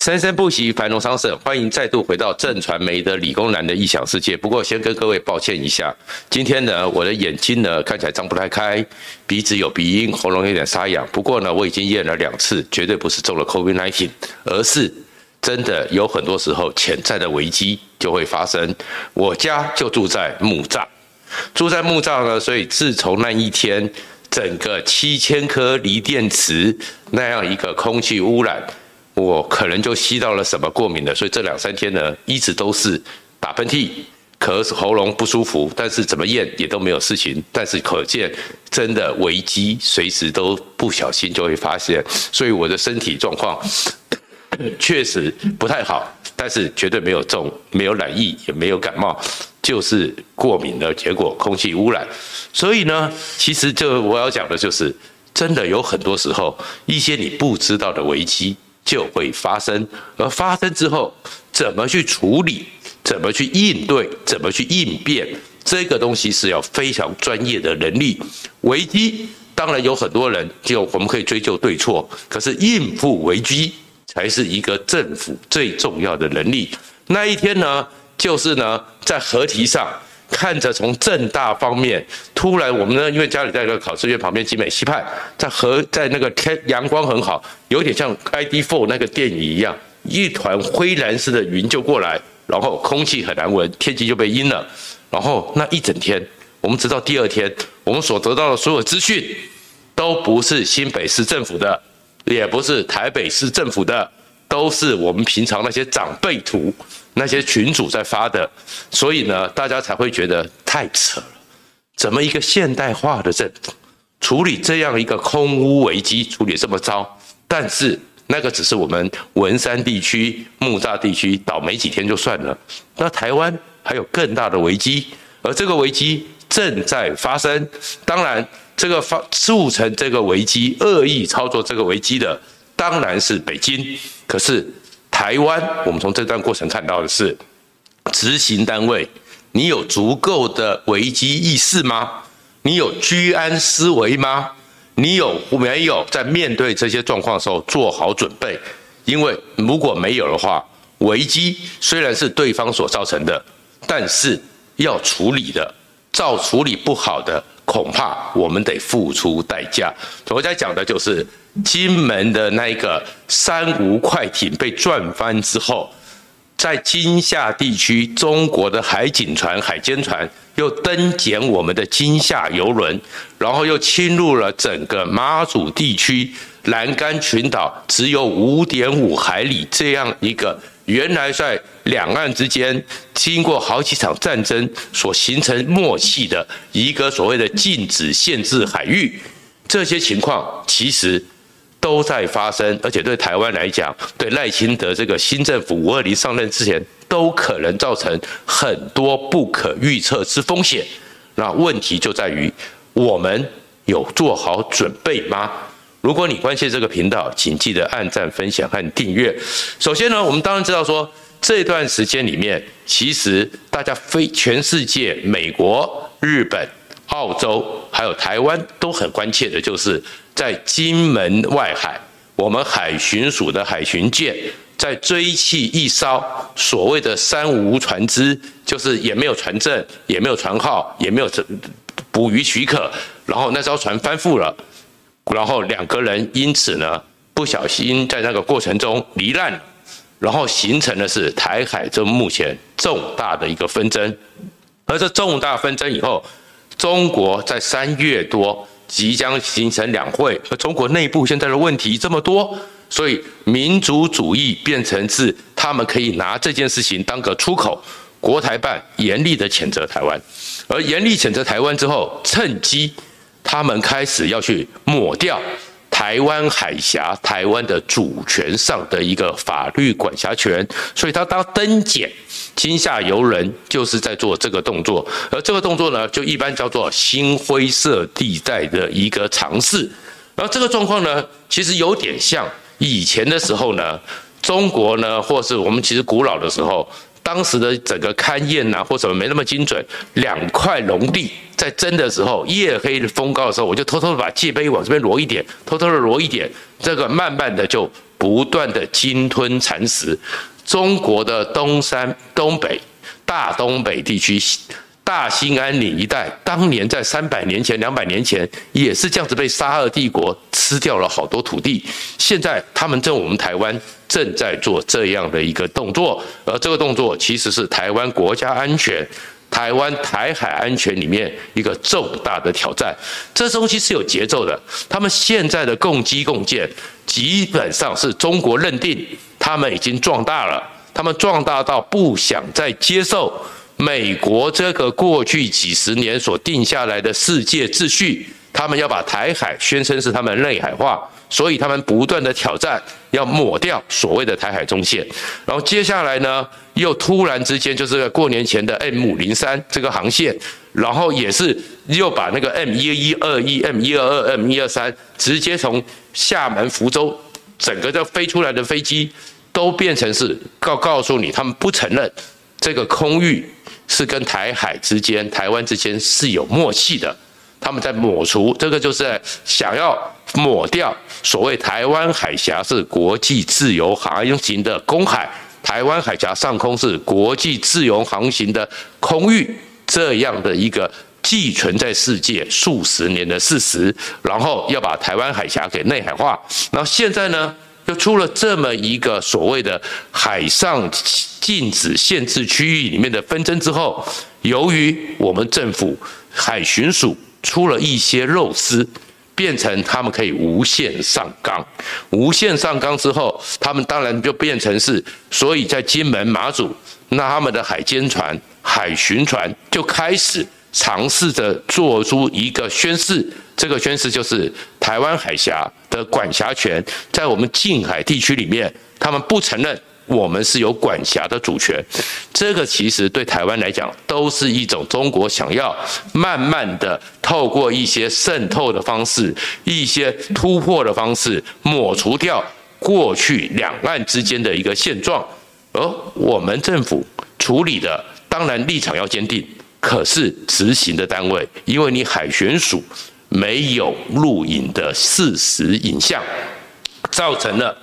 生生不息，繁荣昌盛。欢迎再度回到正传媒的理工男的异想世界。不过，先跟各位抱歉一下，今天呢，我的眼睛呢看起来张不太开，鼻子有鼻音，喉咙有点沙哑。不过呢，我已经验了两次，绝对不是中了 COVID-19，而是真的有很多时候潜在的危机就会发生。我家就住在木栅，住在木栅呢，所以自从那一天，整个七千颗锂电池那样一个空气污染。我可能就吸到了什么过敏的，所以这两三天呢，一直都是打喷嚏、咳嗽、喉咙不舒服，但是怎么验也都没有事情。但是可见，真的危机随时都不小心就会发现，所以我的身体状况 确实不太好，但是绝对没有中，没有染疫，也没有感冒，就是过敏的结果，空气污染。所以呢，其实就我要讲的就是，真的有很多时候，一些你不知道的危机。就会发生，而发生之后，怎么去处理，怎么去应对，怎么去应变，这个东西是要非常专业的能力。危机当然有很多人，就我们可以追究对错，可是应付危机才是一个政府最重要的能力。那一天呢，就是呢，在河堤上。看着从正大方面，突然我们呢，因为家里在那个考试院旁边，集美溪畔，在河在那个天阳光很好，有点像 ID4 那个电影一样，一团灰蓝色的云就过来，然后空气很难闻，天气就被阴了。然后那一整天，我们直到第二天，我们所得到的所有资讯，都不是新北市政府的，也不是台北市政府的。都是我们平常那些长辈图、那些群主在发的，所以呢，大家才会觉得太扯了。怎么一个现代化的政府处理这样一个空屋危机处理这么糟？但是那个只是我们文山地区、木栅地区倒霉几天就算了。那台湾还有更大的危机，而这个危机正在发生。当然，这个发促成这个危机、恶意操作这个危机的。当然是北京，可是台湾，我们从这段过程看到的是，执行单位，你有足够的危机意识吗？你有居安思危吗？你有没有在面对这些状况的时候做好准备？因为如果没有的话，危机虽然是对方所造成的，但是要处理的，照处理不好的，恐怕我们得付出代价。昨天讲的就是。金门的那一个三无快艇被撞翻之后，在金厦地区，中国的海警船、海监船又登检我们的金厦邮轮，然后又侵入了整个马祖地区兰甘群岛，只有五点五海里这样一个原来在两岸之间经过好几场战争所形成默契的一个所谓的禁止限制海域，这些情况其实。都在发生，而且对台湾来讲，对赖清德这个新政府五二零上任之前，都可能造成很多不可预测之风险。那问题就在于，我们有做好准备吗？如果你关心这个频道，请记得按赞、分享和订阅。首先呢，我们当然知道说，这段时间里面，其实大家非全世界、美国、日本、澳洲还有台湾都很关切的，就是。在金门外海，我们海巡署的海巡舰在追缉一艘所谓的三无船只，就是也没有船证，也没有船号，也没有捕鱼许可，然后那艘船翻覆了，然后两个人因此呢不小心在那个过程中罹难，然后形成的是台海这目前重大的一个纷争，而这重大纷争以后，中国在三月多。即将形成两会，而中国内部现在的问题这么多，所以民族主义变成是他们可以拿这件事情当个出口。国台办严厉的谴责台湾，而严厉谴责台湾之后，趁机他们开始要去抹掉。台湾海峡、台湾的主权上的一个法律管辖权，所以他当登检金厦游人，就是在做这个动作。而这个动作呢，就一般叫做新灰色地带的一个尝试。而这个状况呢，其实有点像以前的时候呢，中国呢，或是我们其实古老的时候。当时的整个勘验呐，或什么没那么精准，两块龙地在争的时候，夜黑风高的时候，我就偷偷的把界碑往这边挪一点，偷偷的挪一点，这个慢慢的就不断的鲸吞蚕食。中国的东山、东北、大东北地区。大兴安岭一带，当年在三百年前、两百年前也是这样子被沙俄帝国吃掉了好多土地。现在他们在我们台湾正在做这样的一个动作，而这个动作其实是台湾国家安全、台湾台海安全里面一个重大的挑战。这东西是有节奏的。他们现在的共机共建，基本上是中国认定他们已经壮大了，他们壮大到不想再接受。美国这个过去几十年所定下来的世界秩序，他们要把台海宣称是他们内海化，所以他们不断的挑战，要抹掉所谓的台海中线。然后接下来呢，又突然之间就是过年前的 M 五零三这个航线，然后也是又把那个 M 一一二一、M 一二二、M 一二三直接从厦门、福州整个就飞出来的飞机，都变成是告告诉你，他们不承认这个空域。是跟台海之间、台湾之间是有默契的，他们在抹除这个，就是想要抹掉所谓台湾海峡是国际自由航行的公海，台湾海峡上空是国际自由航行的空域这样的一个既存在世界数十年的事实，然后要把台湾海峡给内海化，然后现在呢，又出了这么一个所谓的海上。禁止限制区域里面的纷争之后，由于我们政府海巡署出了一些肉丝，变成他们可以无限上纲。无限上纲之后，他们当然就变成是，所以在金门、马祖，那他们的海监船、海巡船就开始尝试着做出一个宣示，这个宣示就是台湾海峡的管辖权在我们近海地区里面，他们不承认。我们是有管辖的主权，这个其实对台湾来讲都是一种中国想要慢慢的透过一些渗透的方式、一些突破的方式，抹除掉过去两岸之间的一个现状。而我们政府处理的当然立场要坚定，可是执行的单位，因为你海巡署没有录影的事实影像，造成了。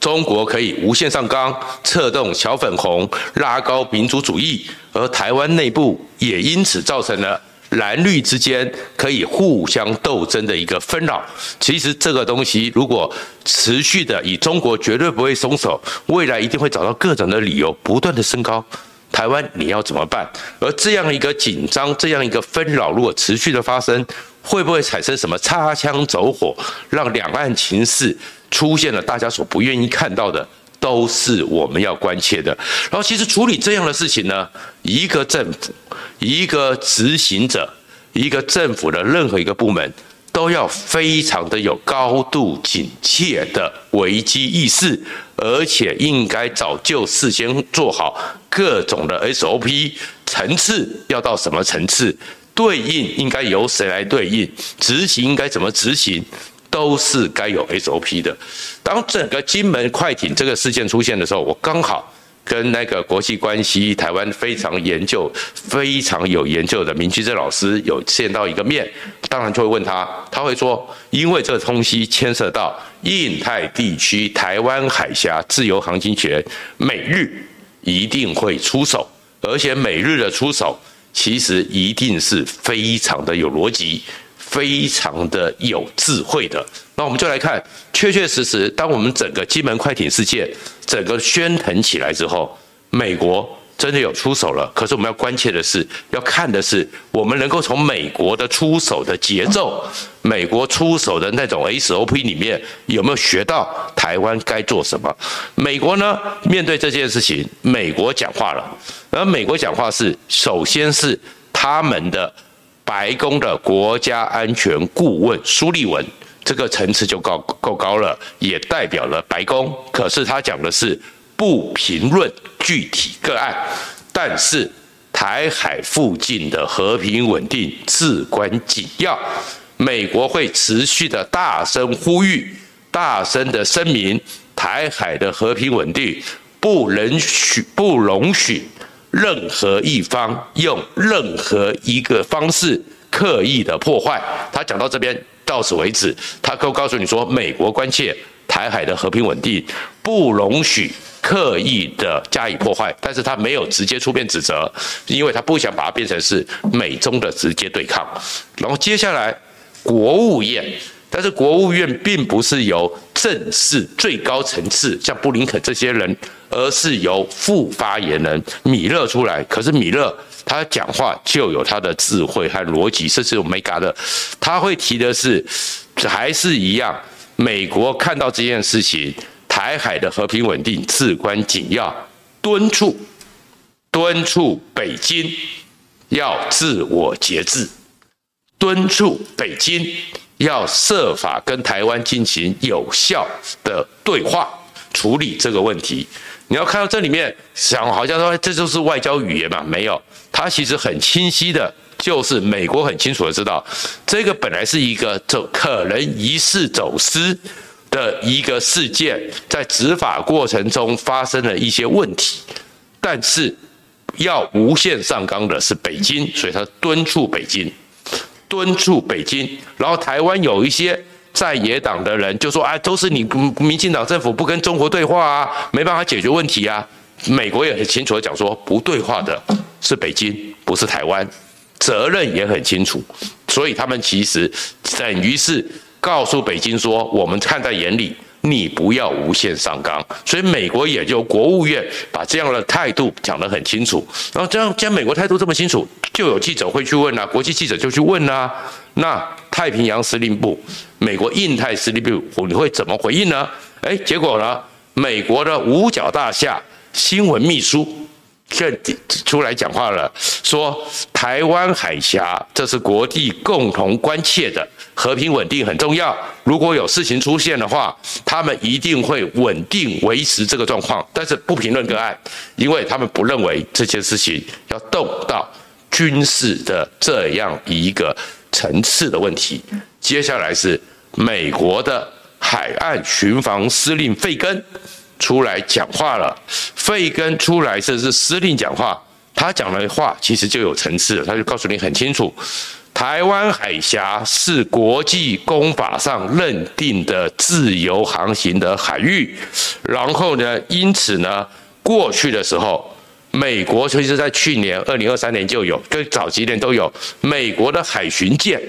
中国可以无限上纲，策动小粉红，拉高民族主义，而台湾内部也因此造成了蓝绿之间可以互相斗争的一个纷扰。其实这个东西如果持续的，以中国绝对不会松手，未来一定会找到各种的理由，不断的升高。台湾你要怎么办？而这样一个紧张，这样一个纷扰，如果持续的发生，会不会产生什么擦枪走火，让两岸情势？出现了大家所不愿意看到的，都是我们要关切的。然后，其实处理这样的事情呢，一个政府、一个执行者、一个政府的任何一个部门，都要非常的有高度警戒的危机意识，而且应该早就事先做好各种的 SOP 层次，要到什么层次，对应应该由谁来对应，执行应该怎么执行。都是该有 SOP 的。当整个金门快艇这个事件出现的时候，我刚好跟那个国际关系台湾非常研究、非常有研究的明居正老师有见到一个面，当然就会问他，他会说，因为这个东西牵涉到印太地区台湾海峡自由航行权，美日一定会出手，而且美日的出手其实一定是非常的有逻辑。非常的有智慧的，那我们就来看，确确实实，当我们整个金门快艇事件整个喧腾起来之后，美国真的有出手了。可是我们要关切的是，要看的是，我们能够从美国的出手的节奏，美国出手的那种 SOP 里面有没有学到台湾该做什么？美国呢，面对这件事情，美国讲话了，而美国讲话是，首先是他们的。白宫的国家安全顾问苏利文，这个层次就够够高了，也代表了白宫。可是他讲的是不评论具体个案，但是台海附近的和平稳定至关紧要，美国会持续的大声呼吁、大声的声明，台海的和平稳定不允许、不容许。任何一方用任何一个方式刻意的破坏，他讲到这边到此为止，他都告诉你说，美国关切台海的和平稳定，不容许刻意的加以破坏。但是他没有直接出面指责，因为他不想把它变成是美中的直接对抗。然后接下来国务院，但是国务院并不是由正式最高层次像布林肯这些人，而是由副发言人米勒出来。可是米勒他讲话就有他的智慧和逻辑，甚至有没嘎的。他会提的是，还是一样，美国看到这件事情，台海的和平稳定至关紧要，敦促敦促北京要自我节制，敦促北京。要设法跟台湾进行有效的对话，处理这个问题。你要看到这里面，想好像说这就是外交语言嘛？没有，它其实很清晰的，就是美国很清楚的知道，这个本来是一个走可能疑似走私的一个事件，在执法过程中发生了一些问题，但是要无限上纲的是北京，所以他敦促北京。敦促北京，然后台湾有一些在野党的人就说：“哎，都是你民进党政府不跟中国对话啊，没办法解决问题啊。”美国也很清楚的讲说，不对话的是北京，不是台湾，责任也很清楚，所以他们其实等于是告诉北京说：“我们看在眼里。”你不要无限上纲，所以美国也就国务院把这样的态度讲得很清楚。然后这样，既然美国态度这么清楚，就有记者会去问啊，国际记者就去问啊。那太平洋司令部、美国印太司令部，你会怎么回应呢？哎，结果呢，美国的五角大厦新闻秘书。这出来讲话了，说台湾海峡这是国际共同关切的和平稳定很重要。如果有事情出现的话，他们一定会稳定维持这个状况，但是不评论个案，因为他们不认为这件事情要动到军事的这样一个层次的问题。接下来是美国的海岸巡防司令费根。出来讲话了，费根出来这是司令讲话，他讲的话其实就有层次，他就告诉你很清楚，台湾海峡是国际公法上认定的自由航行的海域，然后呢，因此呢，过去的时候，美国其实在去年二零二三年就有，跟早几年都有，美国的海巡舰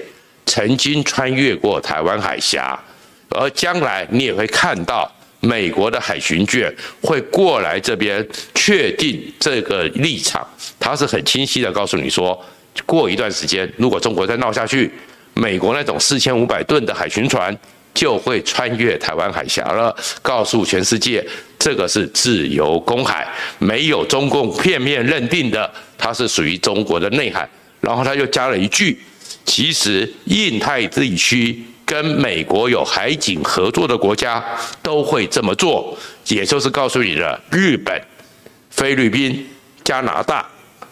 曾经穿越过台湾海峡，而将来你也会看到。美国的海巡舰会过来这边确定这个立场，他是很清晰的告诉你说，过一段时间，如果中国再闹下去，美国那种四千五百吨的海巡船就会穿越台湾海峡了，告诉全世界，这个是自由公海，没有中共片面认定的，它是属于中国的内海。然后他又加了一句，其实印太地区。跟美国有海警合作的国家都会这么做，也就是告诉你的日本、菲律宾、加拿大、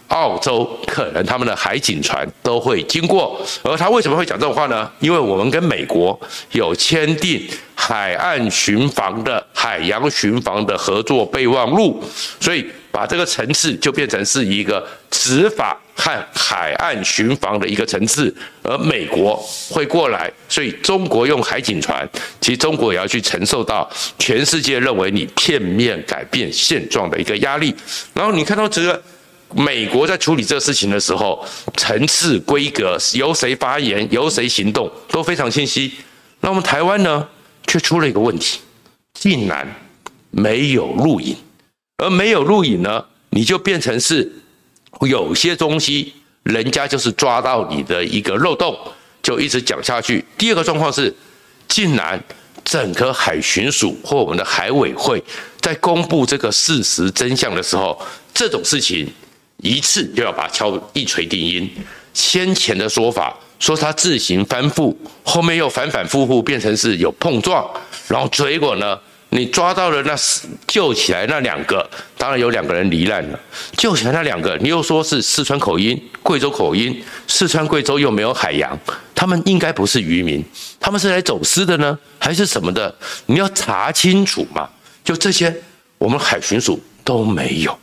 澳洲，可能他们的海警船都会经过。而他为什么会讲这种话呢？因为我们跟美国有签订海岸巡防的海洋巡防的合作备忘录，所以。把这个层次就变成是一个执法和海岸巡防的一个层次，而美国会过来，所以中国用海警船，其实中国也要去承受到全世界认为你片面改变现状的一个压力。然后你看到这个美国在处理这个事情的时候，层次规格由谁发言，由谁行动都非常清晰。那我们台湾呢，却出了一个问题，竟然没有录影。而没有录影呢，你就变成是有些东西，人家就是抓到你的一个漏洞，就一直讲下去。第二个状况是，竟然整个海巡署或我们的海委会在公布这个事实真相的时候，这种事情一次就要把它敲一锤定音。先前的说法说他自行翻覆，后面又反反复复变成是有碰撞，然后结果呢？你抓到了那救起来那两个，当然有两个人罹难了。救起来那两个，你又说是四川口音、贵州口音，四川贵州又没有海洋，他们应该不是渔民，他们是来走私的呢，还是什么的？你要查清楚嘛。就这些，我们海巡署都没有，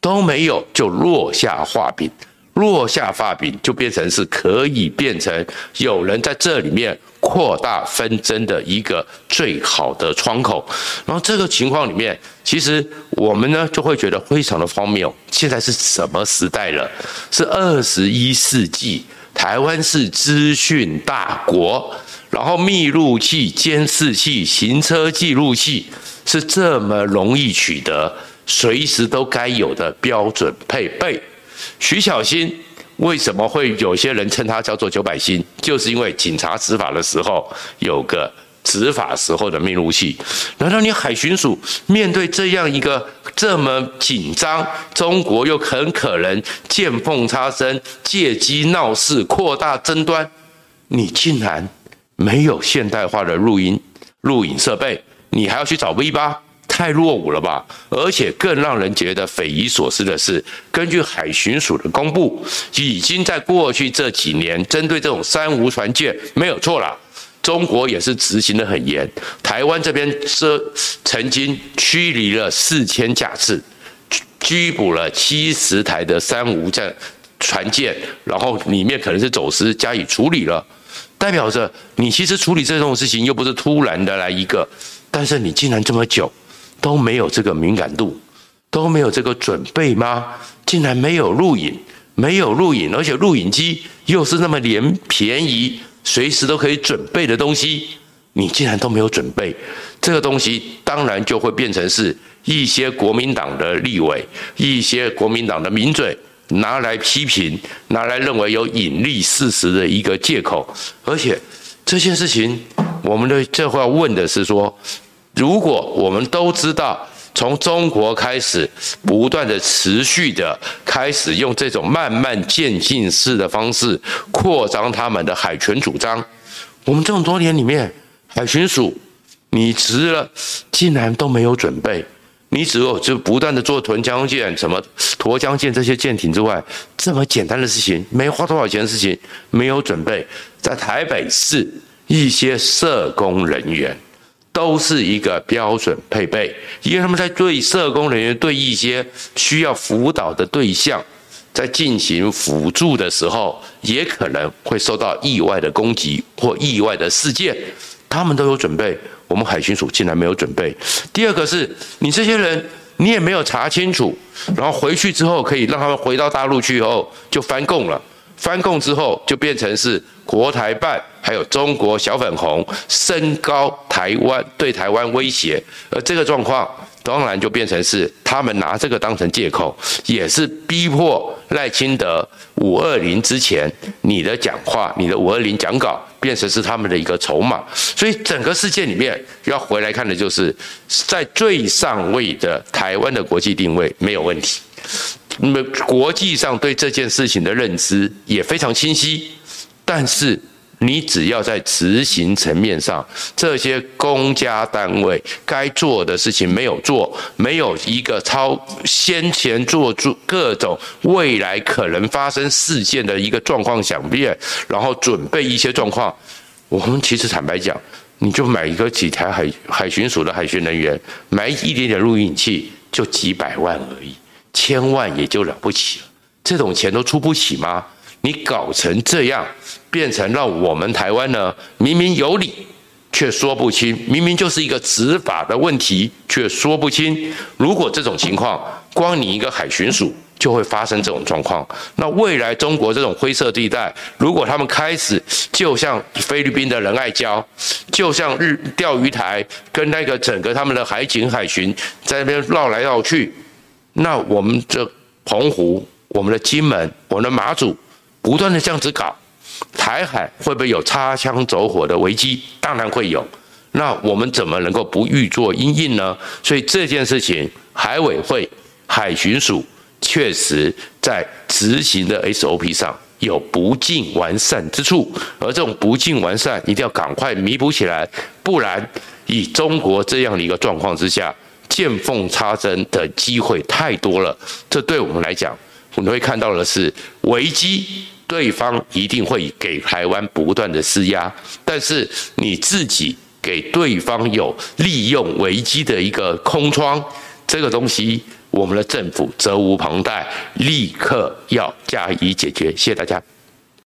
都没有，就落下话柄。落下发饼，就变成是可以变成有人在这里面扩大纷争的一个最好的窗口。然后这个情况里面，其实我们呢就会觉得非常的荒谬。现在是什么时代了？是二十一世纪，台湾是资讯大国，然后密录器、监视器、行车记录器是这么容易取得。随时都该有的标准配备。徐小新为什么会有些人称他叫做九百新？就是因为警察执法的时候有个执法时候的密录器。难道你海巡署面对这样一个这么紧张，中国又很可能见缝插针、借机闹事、扩大争端，你竟然没有现代化的录音录影设备？你还要去找 V 八？太落伍了吧！而且更让人觉得匪夷所思的是，根据海巡署的公布，已经在过去这几年针对这种三无船舰没有错了，中国也是执行得很严。台湾这边是曾经驱离了四千架次，拘捕了七十台的三无战船舰，然后里面可能是走私加以处理了，代表着你其实处理这种事情又不是突然的来一个，但是你竟然这么久。都没有这个敏感度，都没有这个准备吗？竟然没有录影，没有录影，而且录影机又是那么廉便宜，随时都可以准备的东西，你竟然都没有准备，这个东西当然就会变成是一些国民党的立委，一些国民党的名嘴拿来批评，拿来认为有隐匿事实的一个借口。而且这件事情，我们的这话问的是说。如果我们都知道，从中国开始，不断的持续的开始用这种慢慢渐进式的方式扩张他们的海权主张，我们这么多年里面，海巡署你值了，竟然都没有准备，你只有就不断的做屯江舰、什么沱江舰这些舰艇之外，这么简单的事情，没花多少钱的事情，没有准备，在台北市一些社工人员。都是一个标准配备，因为他们在对社工人员、对一些需要辅导的对象，在进行辅助的时候，也可能会受到意外的攻击或意外的事件，他们都有准备，我们海巡署竟然没有准备。第二个是你这些人，你也没有查清楚，然后回去之后可以让他们回到大陆去以后就翻供了。翻供之后，就变成是国台办还有中国小粉红升高台湾对台湾威胁，而这个状况当然就变成是他们拿这个当成借口，也是逼迫赖清德五二零之前你的讲话、你的五二零讲稿变成是他们的一个筹码。所以整个事件里面要回来看的就是，在最上位的台湾的国际定位没有问题。那么国际上对这件事情的认知也非常清晰，但是你只要在执行层面上，这些公家单位该做的事情没有做，没有一个超先前做出各种未来可能发生事件的一个状况想变，然后准备一些状况，我们其实坦白讲，你就买一个几台海海巡署的海巡人员，买一点点录影器，就几百万而已。千万也就了不起了，这种钱都出不起吗？你搞成这样，变成让我们台湾呢，明明有理却说不清，明明就是一个执法的问题却说不清。如果这种情况，光你一个海巡署就会发生这种状况，那未来中国这种灰色地带，如果他们开始就像菲律宾的仁爱礁，就像日钓鱼台跟那个整个他们的海警海巡在那边绕来绕去。那我们这澎湖、我们的金门、我们的马祖，不断的这样子搞，台海会不会有擦枪走火的危机？当然会有。那我们怎么能够不预作因应呢？所以这件事情，海委会、海巡署确实在执行的 SOP 上有不尽完善之处，而这种不尽完善一定要赶快弥补起来，不然以中国这样的一个状况之下。见缝插针的机会太多了，这对我们来讲，我们会看到的是危机，对方一定会给台湾不断的施压，但是你自己给对方有利用危机的一个空窗，这个东西我们的政府责无旁贷，立刻要加以解决。谢谢大家。